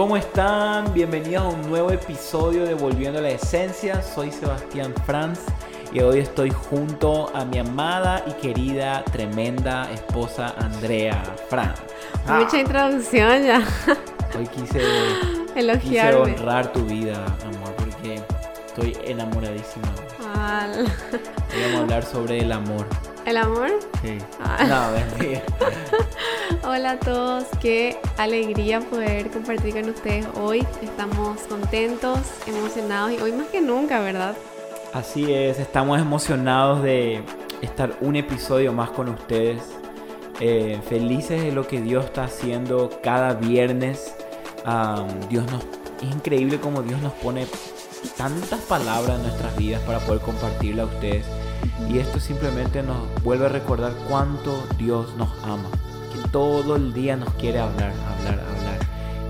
¿Cómo están? Bienvenidos a un nuevo episodio de Volviendo a la Esencia. Soy Sebastián Franz y hoy estoy junto a mi amada y querida, tremenda esposa Andrea Franz. Ah. Mucha introducción ya. Hoy quise, quise honrar tu vida, amor, porque estoy enamoradísima. Hoy vamos a hablar sobre el amor. ¿El amor? Sí. Ah. No, Hola a todos, qué alegría poder compartir con ustedes hoy. Estamos contentos, emocionados y hoy más que nunca, ¿verdad? Así es, estamos emocionados de estar un episodio más con ustedes. Eh, felices de lo que Dios está haciendo cada viernes. Dios nos, es increíble como Dios nos pone tantas palabras en nuestras vidas para poder compartirla a ustedes. Y esto simplemente nos vuelve a recordar cuánto Dios nos ama. Que todo el día nos quiere hablar, hablar, hablar.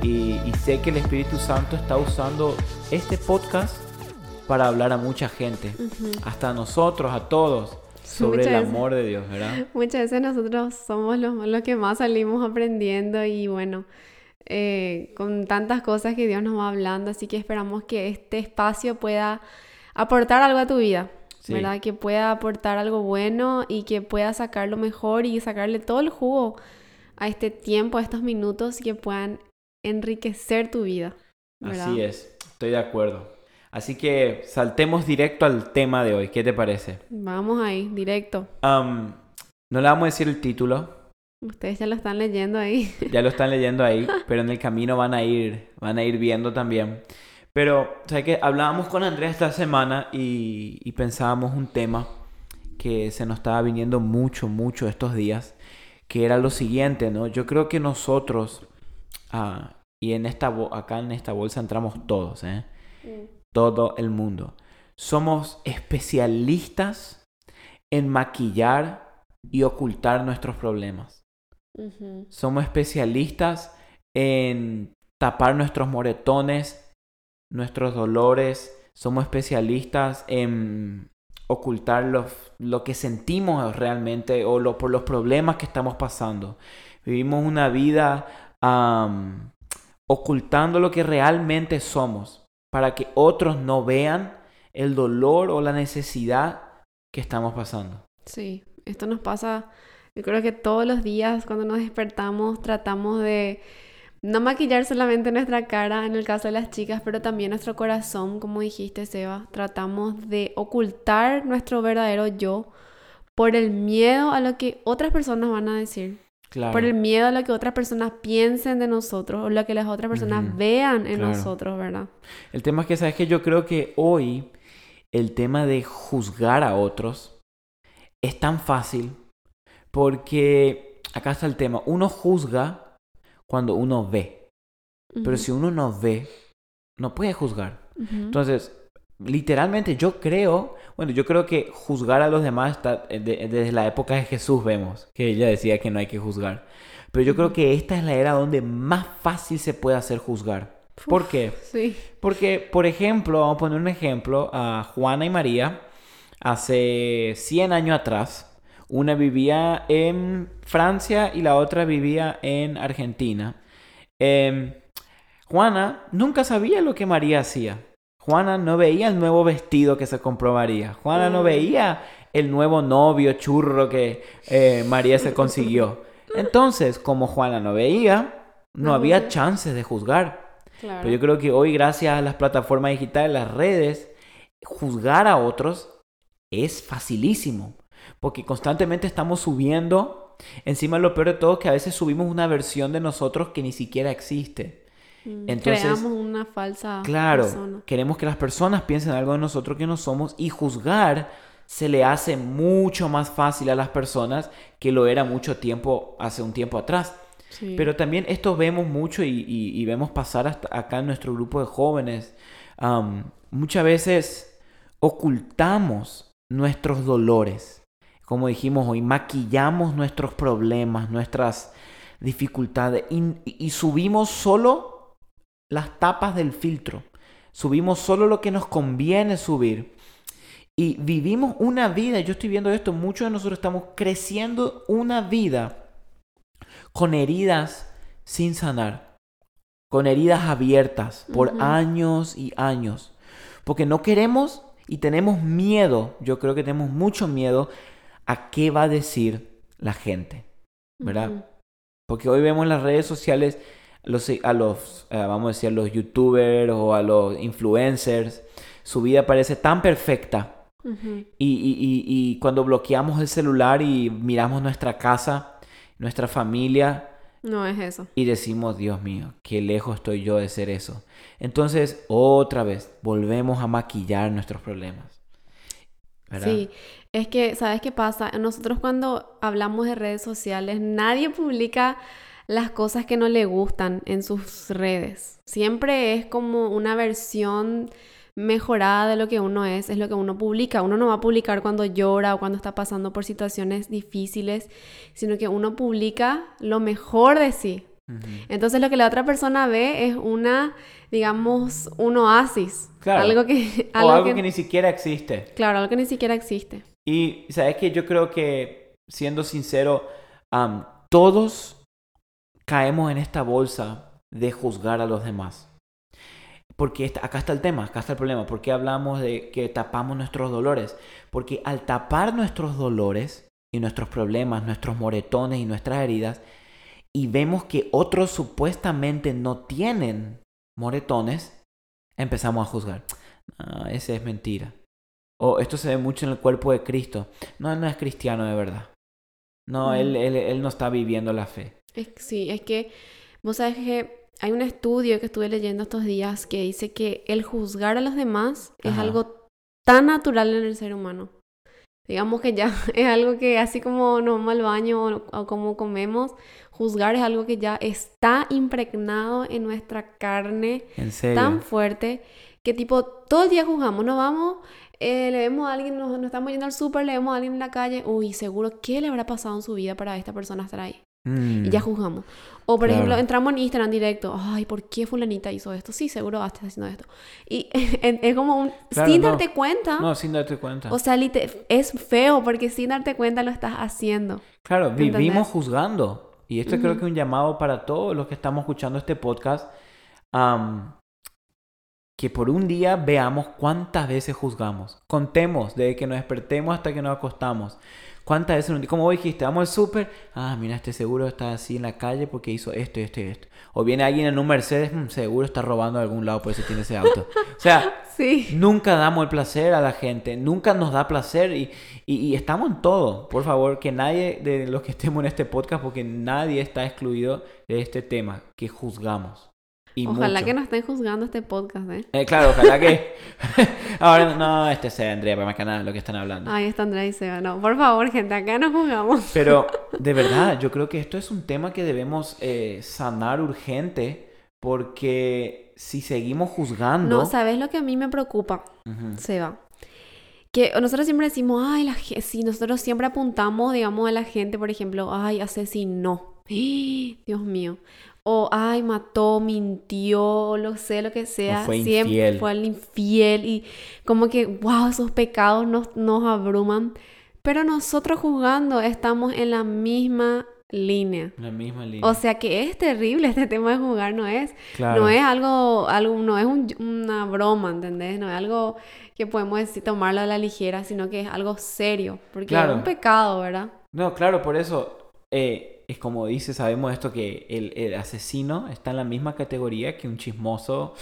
Y, sé que el Espíritu Santo está usando este podcast para hablar a mucha gente. Hasta a nosotros, a todos. Sobre el amor de Dios, ¿verdad? Muchas veces nosotros somos los, que más salimos aprendiendo y bueno, eh, con tantas cosas que Dios nos va hablando, así que esperamos que este espacio pueda aportar algo a tu vida. ¿Verdad? Que pueda aportar algo bueno y que pueda sacar lo mejor y sacarle todo el jugo a este tiempo, a estos minutos y que puedan enriquecer tu vida. Así es, estoy de acuerdo. Así que saltemos directo al tema de hoy. ¿Qué te parece? Vamos ahí, directo. no le vamos a decir el título. Ustedes ya lo están leyendo ahí. Ya lo están leyendo ahí, pero en el camino van a ir, van a ir viendo también. Pero, ¿sabes qué? Hablábamos con Andrea esta semana y, pensábamos un tema que se nos estaba viniendo mucho, mucho estos días, que era lo siguiente, ¿no? Yo creo que nosotros, ah, y en esta acá en esta bolsa entramos todos, ¿eh? Todo el mundo. Somos especialistas en maquillar y ocultar nuestros problemas. Somos especialistas en tapar nuestros moretones nuestros dolores, somos especialistas en ocultar lo que sentimos realmente o por los problemas que estamos pasando. Vivimos una vida ocultando lo que realmente somos para que otros no vean el dolor o la necesidad que estamos pasando. Sí, esto nos pasa, yo creo que todos los días cuando nos despertamos tratamos de no maquillar solamente nuestra cara en el caso de las chicas, pero también nuestro corazón, como dijiste Seba. Tratamos de ocultar nuestro verdadero yo por el miedo a lo que otras personas van a decir. Por el miedo a lo que otras personas piensen de nosotros o lo que las otras personas vean en nosotros, ¿verdad? El tema es que, ¿sabes que Yo creo que hoy el tema de juzgar a otros es tan fácil porque acá está el tema. Uno juzga cuando uno ve. Pero si uno no ve, no puede juzgar. Entonces, literalmente yo creo, bueno, yo creo que juzgar a los demás está eh, desde la época de Jesús vemos, que ella decía que no hay que juzgar. Pero yo creo que esta es la era donde más fácil se puede hacer juzgar. ¿Por qué? Sí. Porque, por ejemplo, vamos a poner un ejemplo, a Juana y María, hace 100 años atrás, una vivía en Francia y la otra vivía en Argentina. Em, Juana nunca sabía lo que María hacía. Juana no veía el nuevo vestido que se compró María. Juana no mm. veía el nuevo novio churro que eh, María se consiguió. Entonces, como Juana no veía, no había chances de juzgar. Pero yo creo que hoy, gracias a las plataformas digitales, las redes, juzgar a otros es facilísimo porque constantemente estamos subiendo. Encima lo peor de todo es que a veces subimos una versión de nosotros que ni siquiera existe. Mm, Entonces, creamos una falsa claro, queremos que las personas piensen algo de nosotros que no somos y juzgar se le hace mucho más fácil a las personas que lo era mucho tiempo, hace un tiempo atrás. Pero también esto vemos mucho y, vemos pasar hasta acá en nuestro grupo de jóvenes. muchas veces ocultamos nuestros dolores como dijimos hoy, maquillamos nuestros problemas, nuestras dificultades y, subimos solo las tapas del filtro. Subimos solo lo que nos conviene subir. Y vivimos una vida, yo estoy viendo esto, muchos de nosotros estamos creciendo una vida con heridas sin sanar. con heridas abiertas por años y años. Porque no queremos y tenemos miedo, yo creo que tenemos mucho miedo a qué va a decir la gente, ¿verdad? Porque hoy vemos en las redes sociales los- a los, eh, vamos a decir, a los youtubers o a los influencers, su vida parece tan perfecta. Y- y- y cuando bloqueamos el celular y miramos nuestra casa, nuestra familia, No es eso. y decimos, Dios mío, qué lejos estoy yo de ser eso. Entonces, otra vez, volvemos a maquillar nuestros problemas. Sí, es que, ¿sabes qué pasa? Nosotros cuando hablamos de redes sociales, nadie publica las cosas que no le gustan en sus redes. Siempre es como una versión mejorada de lo que uno es, es lo que uno publica. Uno no va a publicar cuando llora o cuando está pasando por situaciones difíciles, sino que uno publica lo mejor de sí. Entonces lo que la otra persona ve es una, digamos, un oasis. Claro. Algo que, O algo algo que- que ni siquiera existe. Claro, algo que ni siquiera existe. Y sabes que yo creo que, siendo sincero, am, todos caemos en esta bolsa de juzgar a los demás. Porque esta- acá está el tema, acá está el problema. ¿Por qué hablamos de que tapamos nuestros dolores? Porque al tapar nuestros dolores y nuestros problemas, nuestros moretones y nuestras heridas, y vemos que otros supuestamente no tienen moretones, empezamos a juzgar. Ah, ese es mentira. O esto se ve mucho en el cuerpo de Cristo. No, él no es cristiano de verdad. No, Mm. él, él, él no está viviendo la fe. Es, sí, es que vos sabes que hay un estudio que estuve leyendo estos días que dice que el juzgar a los demás es algo tan natural en el ser humano. Digamos que ya es algo que así como nos vamos al baño o, como comemos, juzgar es algo que ya está impregnado en nuestra carne En tan fuerte que tipo todo el día juzgamos, nos vamos, eh, le vemos a alguien, nos, nos estamos yendo al súper, le vemos a alguien en la calle, uy, seguro, ¿qué le habrá pasado en su vida para esta persona estar ahí? Mm, Y ya juzgamos. O por Claro. ejemplo, entramos en Instagram directo, ay, ¿por qué fulanita hizo esto? Sí, seguro está haciendo esto. Y es como un, Claro, sin no. darte cuenta, No, sin darte cuenta. o sea, es feo porque sin darte cuenta lo estás haciendo. Claro, ¿Entendés? vivimos juzgando. Y esto creo Ujú. que es un llamado para todos los que estamos escuchando este podcast. am, que por un día veamos cuántas veces juzgamos. Contemos desde que nos despertemos hasta que nos acostamos. ¿Cuántas veces, día- como dijiste, vamos al súper, ah, mira, este seguro está así en la calle porque hizo esto y esto y esto. O viene alguien en un Mercedes, "Mm, seguro está robando de algún lado, por eso tiene ese auto. O sea, Sí. Nunca damos el placer a la gente, nunca nos da placer y, y- y estamos en todo. Por favor, que nadie de los que estemos en este podcast, porque nadie está excluido de este tema, que juzgamos. Y Ojalá mucho. que no estén juzgando este podcast, ¿eh? Eh, claro, ojalá que... Ahora, no, este es Andrea, para más que nada lo que están hablando. Ay, está Andrea y Seba. No, por favor, gente, acá no juzgamos. Pero, de verdad, yo creo que esto es un tema que debemos eh, sanar urgente, porque si seguimos juzgando... No, ¿sabes lo que a mí me preocupa? Seba. Que nosotros siempre decimos, ay, la si nosotros siempre apuntamos, digamos, a la gente, por ejemplo, ay, asesinó. Dios mío. O, ay, mató, mintió, lo sé, lo que sea. fue siempre infiel. fue al infiel. Y como que, wow, esos pecados nos, nos abruman. Pero nosotros juzgando estamos en la misma línea. La misma línea. O sea que es terrible este tema de jugar, no es. Claro. No es algo, algo no es un- una broma, ¿entendés? No es algo que podemos decir, tomarlo a la ligera, sino que es algo serio, porque Claro. es un pecado, ¿verdad? No, claro, por eso eh, es como dice, sabemos esto que el, el asesino está en la misma categoría que un chismoso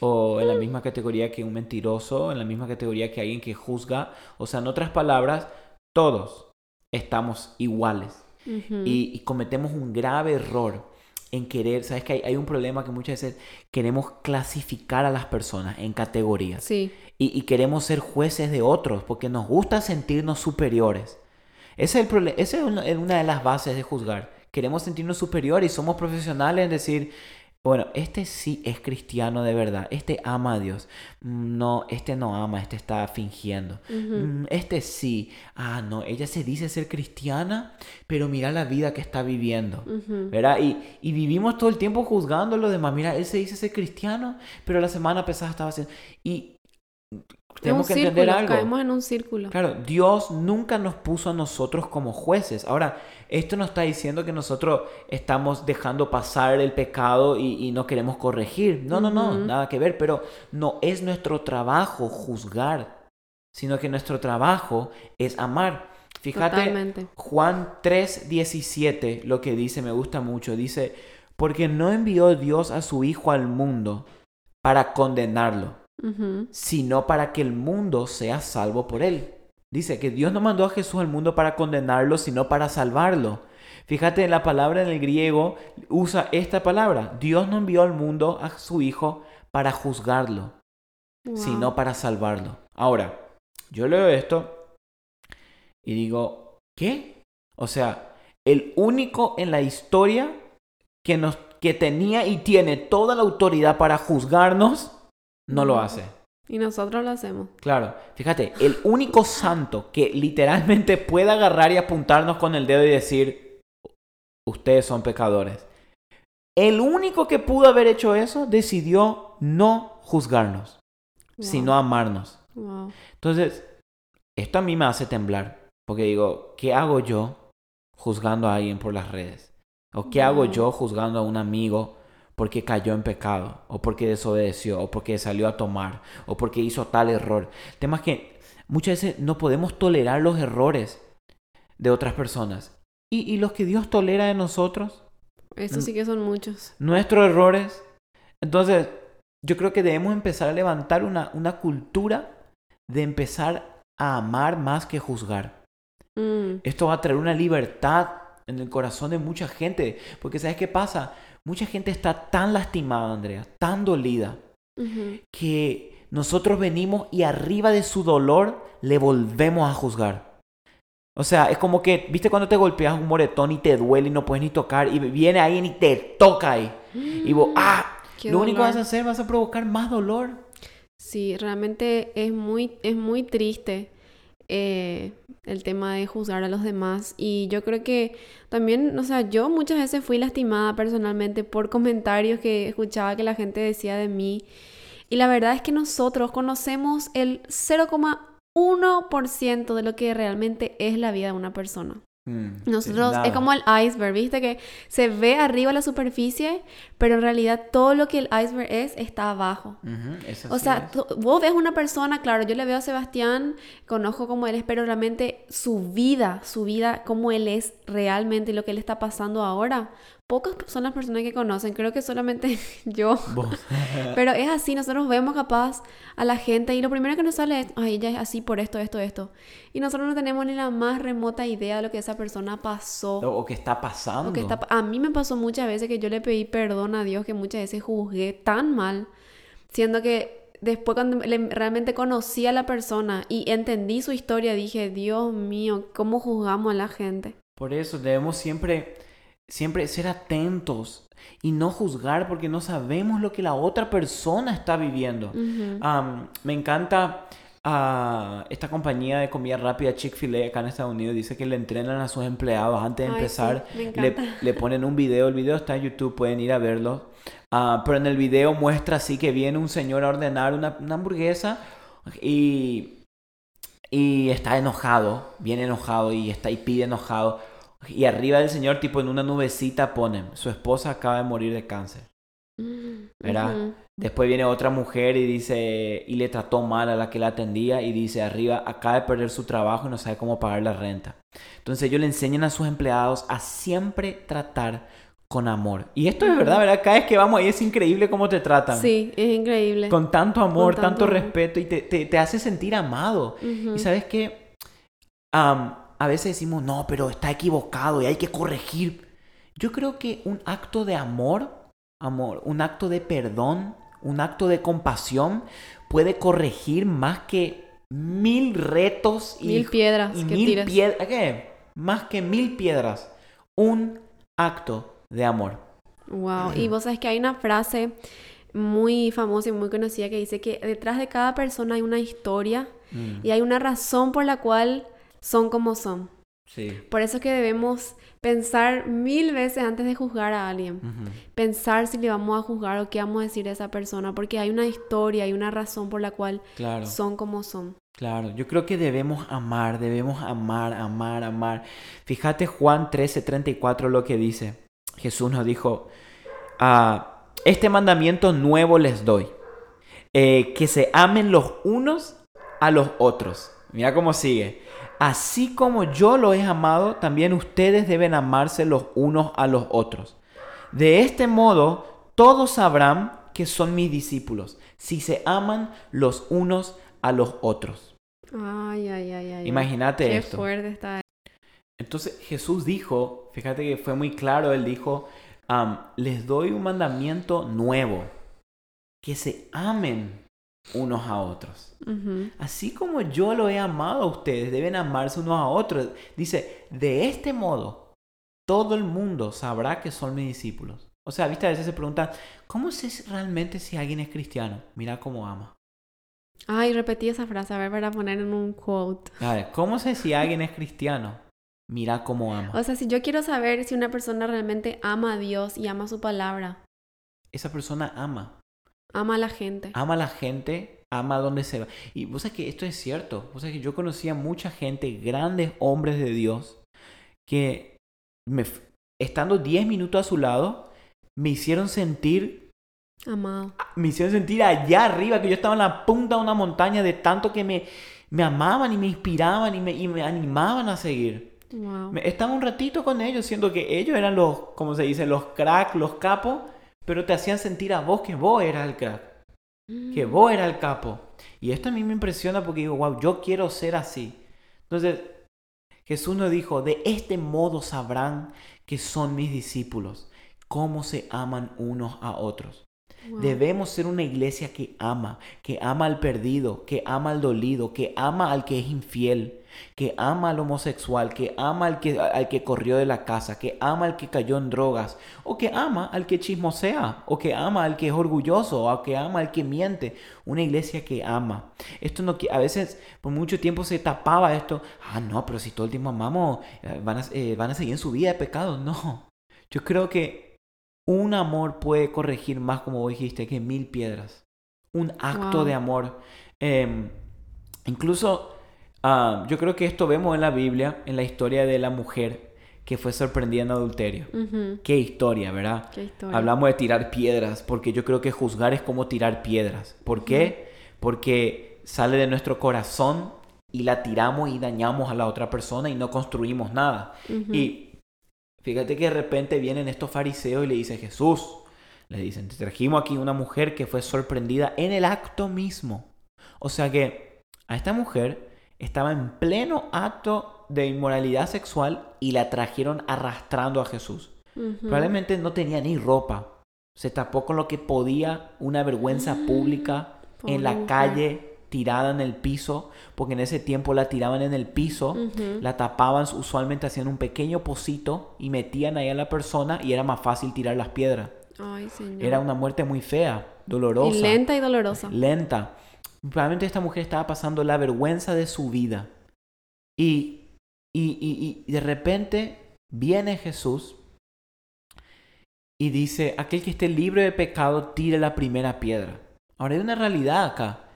o en la misma categoría que un mentiroso, en la misma categoría que alguien que juzga. O sea, en otras palabras, todos estamos iguales Ujú. y, y cometemos un grave error en querer, sabes que hay, hay un problema que muchas veces queremos clasificar a las personas en categorías Sí, y, y queremos ser jueces de otros porque nos gusta sentirnos superiores. Ese es, el prole- esa es una, es una de las bases de juzgar. Queremos sentirnos superiores y somos profesionales en decir, bueno, este sí es cristiano de verdad, este ama a Dios. No, este no ama, este está fingiendo. ujú. Mm, Este sí, ah, no, ella se dice ser cristiana, pero mira la vida que está viviendo. Ujú. ¿Verdad? Y, y vivimos todo el tiempo juzgando a los demás. Mira, él se dice ser cristiano, pero la semana pasada estaba haciendo... Y tenemos que entender círculo, algo. caemos en un círculo. Claro, Dios nunca nos puso a nosotros como jueces. Ahora, esto no está diciendo que nosotros estamos dejando pasar el pecado y, y no queremos corregir. No, no, no, nada que ver. Pero no es nuestro trabajo juzgar, sino que nuestro trabajo es amar. Fíjate, Totalmente. Juan 3:17, lo que dice, me gusta mucho. Dice, porque no envió Dios a su Hijo al mundo para condenarlo sino para que el mundo sea salvo por él. Dice que Dios no mandó a Jesús al mundo para condenarlo, sino para salvarlo. Fíjate, la palabra en el griego usa esta palabra. Dios no envió al mundo a su Hijo para juzgarlo, Wow. sino para salvarlo. Ahora, yo leo esto y digo, ¿qué? O sea, el único en la historia que, nos, que tenía y tiene toda la autoridad para juzgarnos, no lo hace. Y nosotros lo hacemos. Claro, fíjate, el único santo que literalmente puede agarrar y apuntarnos con el dedo y decir, ustedes son pecadores. El único que pudo haber hecho eso decidió no juzgarnos, Wow. sino amarnos. Wow. Entonces, esto a mí me hace temblar, porque digo, ¿qué hago yo juzgando a alguien por las redes? ¿O qué hago yo juzgando a un amigo porque cayó en pecado? ¿O porque desobedeció? ¿O porque salió a tomar? ¿O porque hizo tal error? El tema es que muchas veces no podemos tolerar los errores de otras personas. ¿Y, y los que Dios tolera de nosotros? Eso sí que son muchos. nuestros errores. Entonces, yo creo que debemos empezar a levantar una, una cultura de empezar a amar más que juzgar. Mm. Esto va a traer una libertad en el corazón de mucha gente. Porque ¿sabes qué pasa? Mucha gente está tan lastimada, Andrea, tan dolida, que nosotros venimos y arriba de su dolor le volvemos a juzgar. O sea, es como que, ¿viste cuando te golpeas un moretón y te duele y no puedes ni tocar y viene alguien y te toca ahí? Y vos, ah, Qué lo único que vas a hacer, vas a provocar más dolor. Sí, realmente es muy, es muy triste eh, el tema de juzgar a los demás. Y yo creo que también, o sea, yo muchas veces fui lastimada personalmente por comentarios que escuchaba que la gente decía de mí. Y la verdad es que nosotros conocemos el 0,1% de lo que realmente es la vida de una persona. Mm, Nosotros es como el iceberg, ¿viste? Que se ve arriba la superficie, pero en realidad todo lo que el iceberg es está abajo. O sea, es. vos ves una persona, claro, yo le veo a Sebastián, conozco cómo él es, pero realmente su vida, su vida, cómo él es realmente lo que él está pasando ahora, pocas son las personas que conocen, creo que solamente yo. Vos. Pero es así, nosotros vemos capaz a la gente y lo primero que nos sale es, ay, ella es así por esto, esto, esto. Y nosotros no tenemos ni la más remota idea de lo que esa persona pasó. o, o que está pasando. O que está, a mí me pasó muchas veces que yo le pedí perdón a Dios, que muchas veces juzgué tan mal, siendo que después cuando realmente conocí a la persona y entendí su historia, dije, Dios mío, ¿cómo juzgamos a la gente? Por eso debemos siempre, siempre ser atentos y no juzgar porque no sabemos lo que la otra persona está viviendo. Me encanta ah, esta compañía de comida rápida Chick-fil-A acá en Estados Unidos. Dice que le entrenan a sus empleados antes de Ay, empezar. sí, le, le ponen un video. El video está en YouTube, pueden ir a verlo. Ah, pero en el video muestra así que viene un señor a ordenar una, una hamburguesa y, y está enojado. Viene enojado y, está, y pide enojado. Y arriba del señor, tipo en una nubecita, ponen, su esposa acaba de morir de cáncer. ¿verdad? Ujú. Después viene otra mujer y dice, y le trató mal a la que la atendía y dice, arriba, acaba de perder su trabajo y no sabe cómo pagar la renta. Entonces ellos le enseñan a sus empleados a siempre tratar con amor. Y esto es verdad, ¿verdad? Cada vez que vamos ahí es increíble cómo te tratan. Sí, es increíble. Con tanto amor, Con tanto, tanto amor. respeto y te, te- te hace sentir amado. Y sabes qué? Am, a veces decimos, no, pero está equivocado y hay que corregir. Yo creo que un acto de amor, amor, un acto de perdón, un acto de compasión puede corregir más que mil retos y, Mil piedras y que mil piedras. ¿Qué? Más que mil piedras. Un acto de amor. Wow, y vos sabes que hay una frase muy famosa y muy conocida que dice que detrás de cada persona hay una historia Mm. y hay una razón por la cual son como son. Sí. Por eso es que debemos pensar mil veces antes de juzgar a alguien. Pensar si le vamos a juzgar o qué vamos a decir a esa persona, porque hay una historia, hay una razón por la cual Claro. son como son. Claro, yo creo que debemos amar, debemos amar, amar, amar. Fíjate Juan 13, 34 lo que dice. Jesús nos dijo, "Ah, este mandamiento nuevo les doy, eh, que se amen los unos a los otros. Mira cómo sigue. Así como yo lo he amado, también ustedes deben amarse los unos a los otros. De este modo, todos sabrán que son mis discípulos, si se aman los unos a los otros. Ay, ay, ay, ay. Imagínate Qué esto. fuerte está. Entonces Jesús dijo, fíjate que fue muy claro, él dijo, am, les doy un mandamiento nuevo, que se amen unos a otros. Así como yo lo he amado a ustedes, deben amarse unos a otros. Dice, de este modo, todo el mundo sabrá que son mis discípulos. O sea, viste, a veces se preguntan, ¿cómo sé realmente si alguien es cristiano? Mira cómo ama. Ay, repetí esa frase, a ver, para poner en un quote. A ver, ¿cómo sé si alguien es cristiano? Mira cómo ama. O sea, si yo quiero saber si una persona realmente ama a Dios y ama su palabra, Esa persona ama. Ama a la gente. ama a la gente, ama a donde se va. Y vos sabés que esto es cierto. Vos sabés que yo conocía mucha gente, grandes hombres de Dios, que me, estando 10 minutos a su lado, me hicieron sentir, Amado. me hicieron sentir allá arriba, que yo estaba en la punta de una montaña de tanto que me, me amaban y me inspiraban y me, y me animaban a seguir. Wow. Estaba un ratito con ellos, siendo que ellos eran los, como se dice, los cracks, los capos, pero te hacían sentir a vos que vos eras el crack que vos eras el capo. Y esto a mí me impresiona porque digo, wow, yo quiero ser así. Entonces, Jesús nos dijo, de este modo sabrán que son mis discípulos, cómo se aman unos a otros. Wow. Debemos ser una iglesia que ama, que ama al perdido, que ama al dolido, que ama al que es infiel, que ama al homosexual, que ama al que, al que corrió de la casa, que ama al que cayó en drogas, o que ama al que chismosea, o que ama al que es orgulloso, o que ama al que miente. Una iglesia que ama. Esto no a veces por mucho tiempo se tapaba esto. Ah, no, pero si todo el tiempo amamos, eh, van a, eh, van a seguir en su vida de pecado. No. Yo creo que un amor puede corregir más, como vos dijiste, que mil piedras. Un acto Wow. de amor. Em, incluso, ah, yo creo que esto vemos en la Biblia, en la historia de la mujer que fue sorprendida en adulterio. Ujú. Qué historia, ¿verdad? Qué historia. Hablamos de tirar piedras, porque yo creo que juzgar es como tirar piedras. ¿Por qué? Porque sale de nuestro corazón y la tiramos y dañamos a la otra persona y no construimos nada. Ujú. Y fíjate que de repente vienen estos fariseos y le dicen, Jesús, le dicen, te trajimos aquí una mujer que fue sorprendida en el acto mismo. O sea que a esta mujer estaba en pleno acto de inmoralidad sexual y la trajeron arrastrando a Jesús. Probablemente no tenía ni ropa. Se tapó con lo que podía, una vergüenza pública en la calle, tirada en el piso, porque en ese tiempo la tiraban en el piso, la tapaban, usualmente hacían un pequeño pocito y metían ahí a la persona y era más fácil tirar las piedras. Ay, señor. Era una muerte muy fea, dolorosa, Y lenta y dolorosa. lenta. Probablemente esta mujer estaba pasando la vergüenza de su vida. Y, y, y- y de repente viene Jesús y dice, aquel que esté libre de pecado, tire la primera piedra. Ahora hay una realidad acá.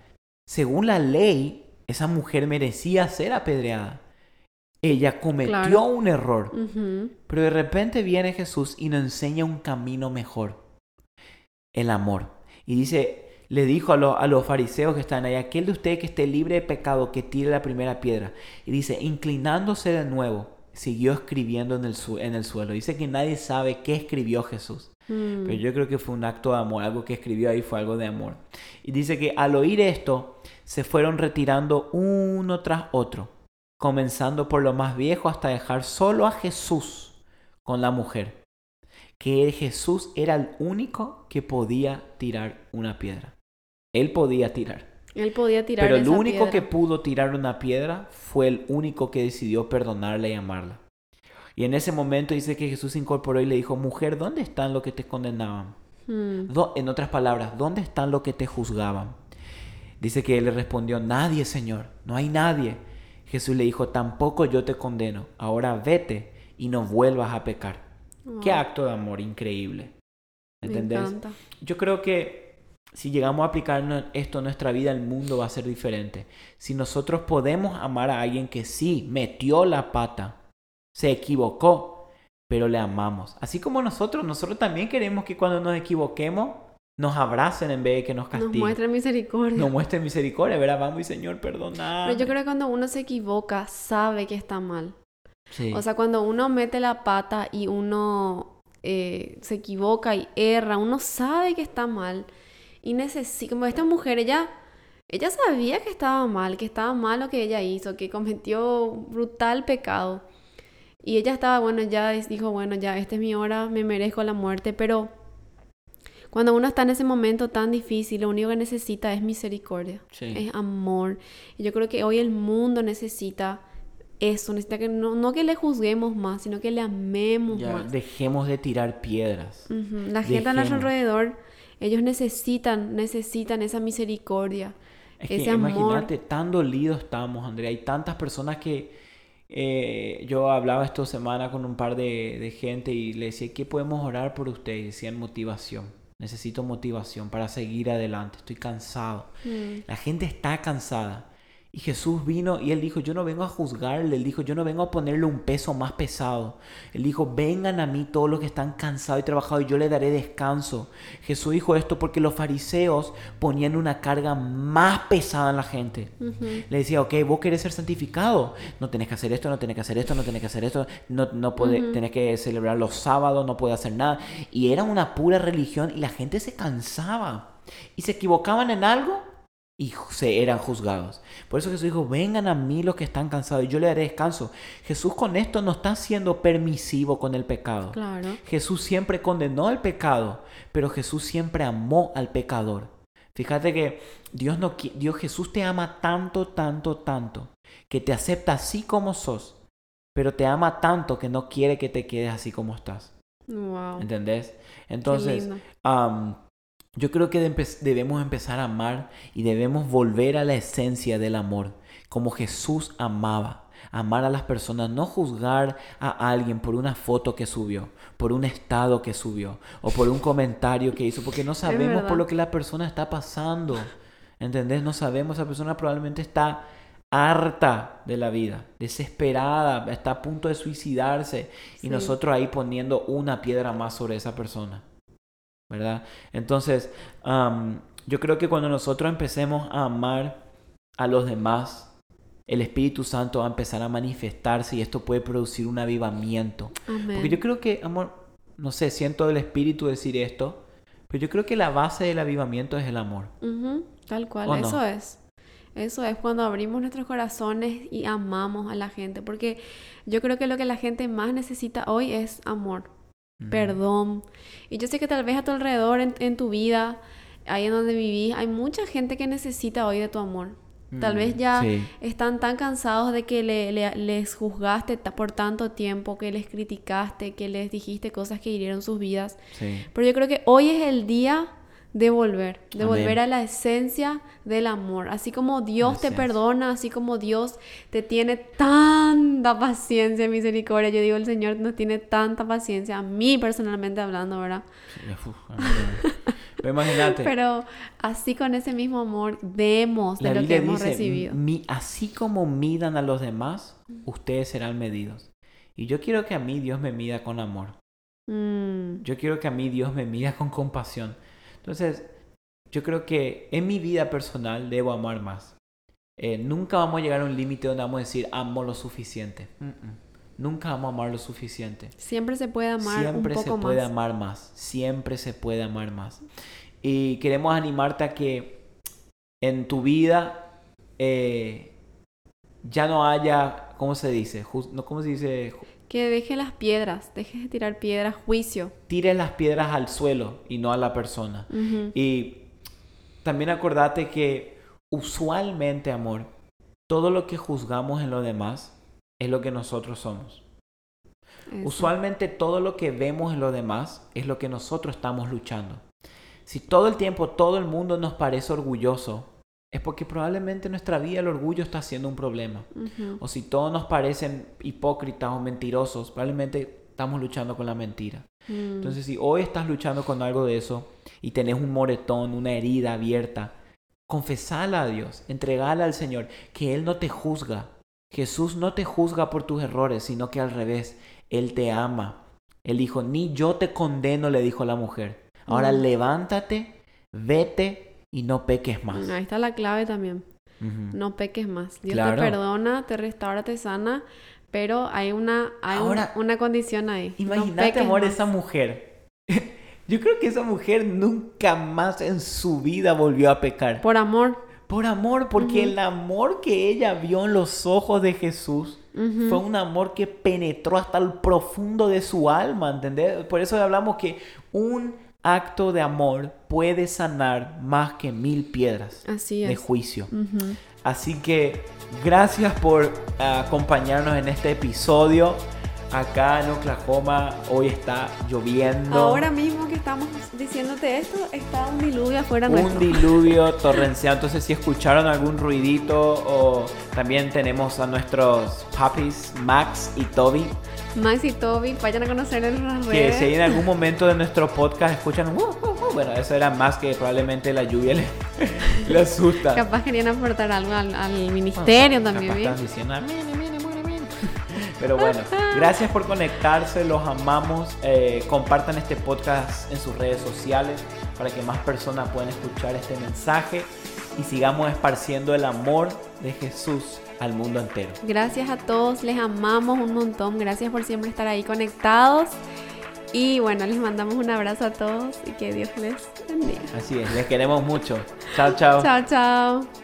Según la ley, esa mujer merecía ser apedreada. Ella cometió Claro. un error. Pero de repente viene Jesús y nos enseña un camino mejor. El amor. Y dice, le dijo a, los- a los fariseos que están ahí, aquel de ustedes que esté libre de pecado, que tire la primera piedra. Y dice, inclinándose de nuevo, siguió escribiendo en el, su- en el suelo. Dice que nadie sabe qué escribió Jesús. Mm. Pero yo creo que fue un acto de amor, algo que escribió ahí fue algo de amor. Y dice que al oír esto, se fueron retirando uno tras otro, comenzando por lo más viejo hasta dejar solo a Jesús con la mujer. Que Jesús era el único que podía tirar una piedra. Él podía tirar. Él podía tirar Pero el esa único que pudo tirar una piedra fue el único que decidió perdonarla y amarla. Y en ese momento dice que Jesús se incorporó y le dijo, mujer, ¿dónde están los que te condenaban? Mm. Do- En otras palabras, ¿dónde están los que te juzgaban? Dice que él le respondió, nadie, Señor, no hay nadie. Jesús le dijo, tampoco yo te condeno, ahora vete y no vuelvas a pecar. Qué acto de amor increíble. ¿Entendés? Yo creo que si llegamos a aplicar esto en nuestra vida, el mundo va a ser diferente. Si nosotros podemos amar a alguien que sí metió la pata, se equivocó, pero le amamos. Así como nosotros, nosotros también queremos que cuando nos equivoquemos, nos abracen en vez de que nos castiguen. Nos muestren misericordia. Nos muestren misericordia, ¿verdad? Vamos y Señor, perdona. Pero yo creo que cuando uno se equivoca, sabe que está mal. Sí. O sea, cuando uno mete la pata y uno eh, se equivoca y erra, uno sabe que está mal. Y necesita, como esta mujer, ella, ella sabía que estaba mal, que estaba mal lo que ella hizo, que cometió brutal pecado. Y ella estaba, bueno, ya dijo, bueno, ya, esta es mi hora, me merezco la muerte, pero cuando uno está en ese momento tan difícil, lo único que necesita es misericordia, es amor. Y yo creo que hoy el mundo necesita eso, necesita que no, que le juzguemos más, sino que le amemos más. Dejemos de tirar piedras. La gente a nuestro alrededor, ellos necesitan, necesitan esa misericordia. Es ese que amor. imagínate, tan dolidos estamos, Andrea. Hay tantas personas que eh, yo hablaba esta semana con un par de, de gente y le decía, ¿qué podemos orar por ustedes? Decían motivación. Necesito motivación para seguir adelante. Estoy cansado. Mm. La gente está cansada. Y Jesús vino y él dijo, yo no vengo a juzgarle, él dijo, yo no vengo a ponerle un peso más pesado. Él dijo, vengan a mí todos los que están cansados y trabajados y yo le daré descanso. Jesús dijo esto porque los fariseos ponían una carga más pesada en la gente. Le decía, ok, vos querés ser santificado, no tenés que hacer esto, no tenés que hacer esto, no tenés que hacer esto, no, no tenés que celebrar los sábados, no puedes hacer nada. Y era una pura religión y la gente se cansaba. Y se equivocaban en algo y se eran juzgados. Por eso Jesús dijo, vengan a mí los que están cansados y yo le daré descanso. Jesús con esto no está siendo permisivo con el pecado. Claro. Jesús siempre condenó el pecado, pero Jesús siempre amó al pecador. Fíjate que Dios, no, Dios Jesús te ama tanto, tanto, tanto, que te acepta así como sos, pero te ama tanto que no quiere que te quedes así como estás. Wow. ¿Entendés? Entonces, yo creo que debemos empezar a amar y debemos volver a la esencia del amor, como Jesús amaba. Amar a las personas, no juzgar a alguien por una foto que subió, por un estado que subió o por un comentario que hizo, porque no sabemos por lo que la persona está pasando. ¿Entendés? No sabemos, esa persona probablemente está harta de la vida, desesperada, está a punto de suicidarse y nosotros ahí poniendo una piedra más sobre esa persona. ¿Verdad? Entonces, yo creo que cuando nosotros empecemos a amar a los demás, el Espíritu Santo va a empezar a manifestarse y esto puede producir un avivamiento. Porque yo creo que, amor, no sé, siento el Espíritu decir esto, pero yo creo que la base del avivamiento es el amor. Tal cual, eso es. Eso es cuando abrimos nuestros corazones y amamos a la gente, porque yo creo que lo que la gente más necesita hoy es amor perdón. Y yo sé que tal vez a tu alrededor, en, tu vida, ahí en donde vivís, hay mucha gente que necesita hoy de tu amor. Tal vez mm, ya están tan cansados de que les juzgaste por tanto tiempo, que les criticaste, que les dijiste cosas que hirieron sus vidas. Pero yo creo que hoy es el día de volver, de volver a la esencia del amor. Así como Dios te perdona, así como Dios te tiene tanta paciencia y misericordia. Yo digo, el Señor nos tiene tanta paciencia, a mí personalmente hablando, ¿verdad? Pero imagínate. Pero así con ese mismo amor demos de lo que hemos recibido. así como midan a los demás, ustedes serán medidos. Y yo quiero que a mí Dios me mida con amor. Mm. Yo quiero que a mí Dios me mida con compasión. Entonces, yo creo que en mi vida personal debo amar más. Eh, nunca vamos a llegar a un límite donde vamos a decir amo lo suficiente. Nunca vamos a amar lo suficiente. Siempre se puede amar Siempre un poco se puede amar más. Siempre se puede amar más. Y queremos animarte a que en tu vida eh, ya no haya, ¿cómo se dice? ¿Cómo se dice? Que deje las piedras, deje de tirar piedras, juicio. Tire las piedras al suelo y no a la persona. Y también acordate que usualmente, amor, todo lo que juzgamos en lo demás es lo que nosotros somos. Usualmente todo lo que vemos en lo demás es lo que nosotros estamos luchando. Si todo el tiempo todo el mundo nos parece orgulloso, es porque probablemente en nuestra vida el orgullo está siendo un problema. O si todos nos parecen hipócritas o mentirosos, probablemente estamos luchando con la mentira. Mm. Entonces, si hoy estás luchando con algo de eso y tenés un moretón, una herida abierta, confesala a Dios, entregala al Señor, que Él no te juzga. Jesús no te juzga por tus errores, sino que al revés, Él te ama. Él dijo, ni yo te condeno, le dijo la mujer. Ahora Mm. levántate, vete y no peques más. Ahí está la clave también. Ujú. No peques más. Dios Claro. te perdona, te restaura, te sana, pero hay una, hay un- Ahora, una condición ahí. No Imagínate, peques amor, más. esa mujer. Yo creo que esa mujer nunca más en su vida volvió a pecar. Por amor. Por amor, porque Ujú. el amor que ella vio en los ojos de Jesús Ujú. fue un amor que penetró hasta el profundo de su alma, ¿entendés? Por eso hablamos que un acto de amor puede sanar más que mil piedras Así de juicio. Así que gracias por eh, acompañarnos en este episodio. Acá en Oklahoma hoy está lloviendo. Ahora mismo que estamos diciéndote esto, está un diluvio afuera un nuestro. diluvio torrencial. Entonces, si escucharon algún ruidito, o también tenemos a nuestros papis Max y Toby, Max y Toby, vayan a conocer en que redes. si en algún momento de nuestro podcast escuchan, "Uh, uh, uh", bueno, eso era más que probablemente la lluvia le, le asusta. Capaz querían aportar algo al, al ministerio Capaz también, ¿bien? están diciendo, "Amén, amén, amén, amén". Pero bueno, gracias por conectarse, los amamos. Eh, compartan este podcast en sus redes sociales para que más personas puedan escuchar este mensaje y sigamos esparciendo el amor de Jesús al mundo entero. Gracias a todos, les amamos un montón. Gracias por siempre estar ahí conectados. Y bueno, les mandamos un abrazo a todos y que Dios les bendiga. Así es, les queremos mucho. Chao, chao. Chao, chao.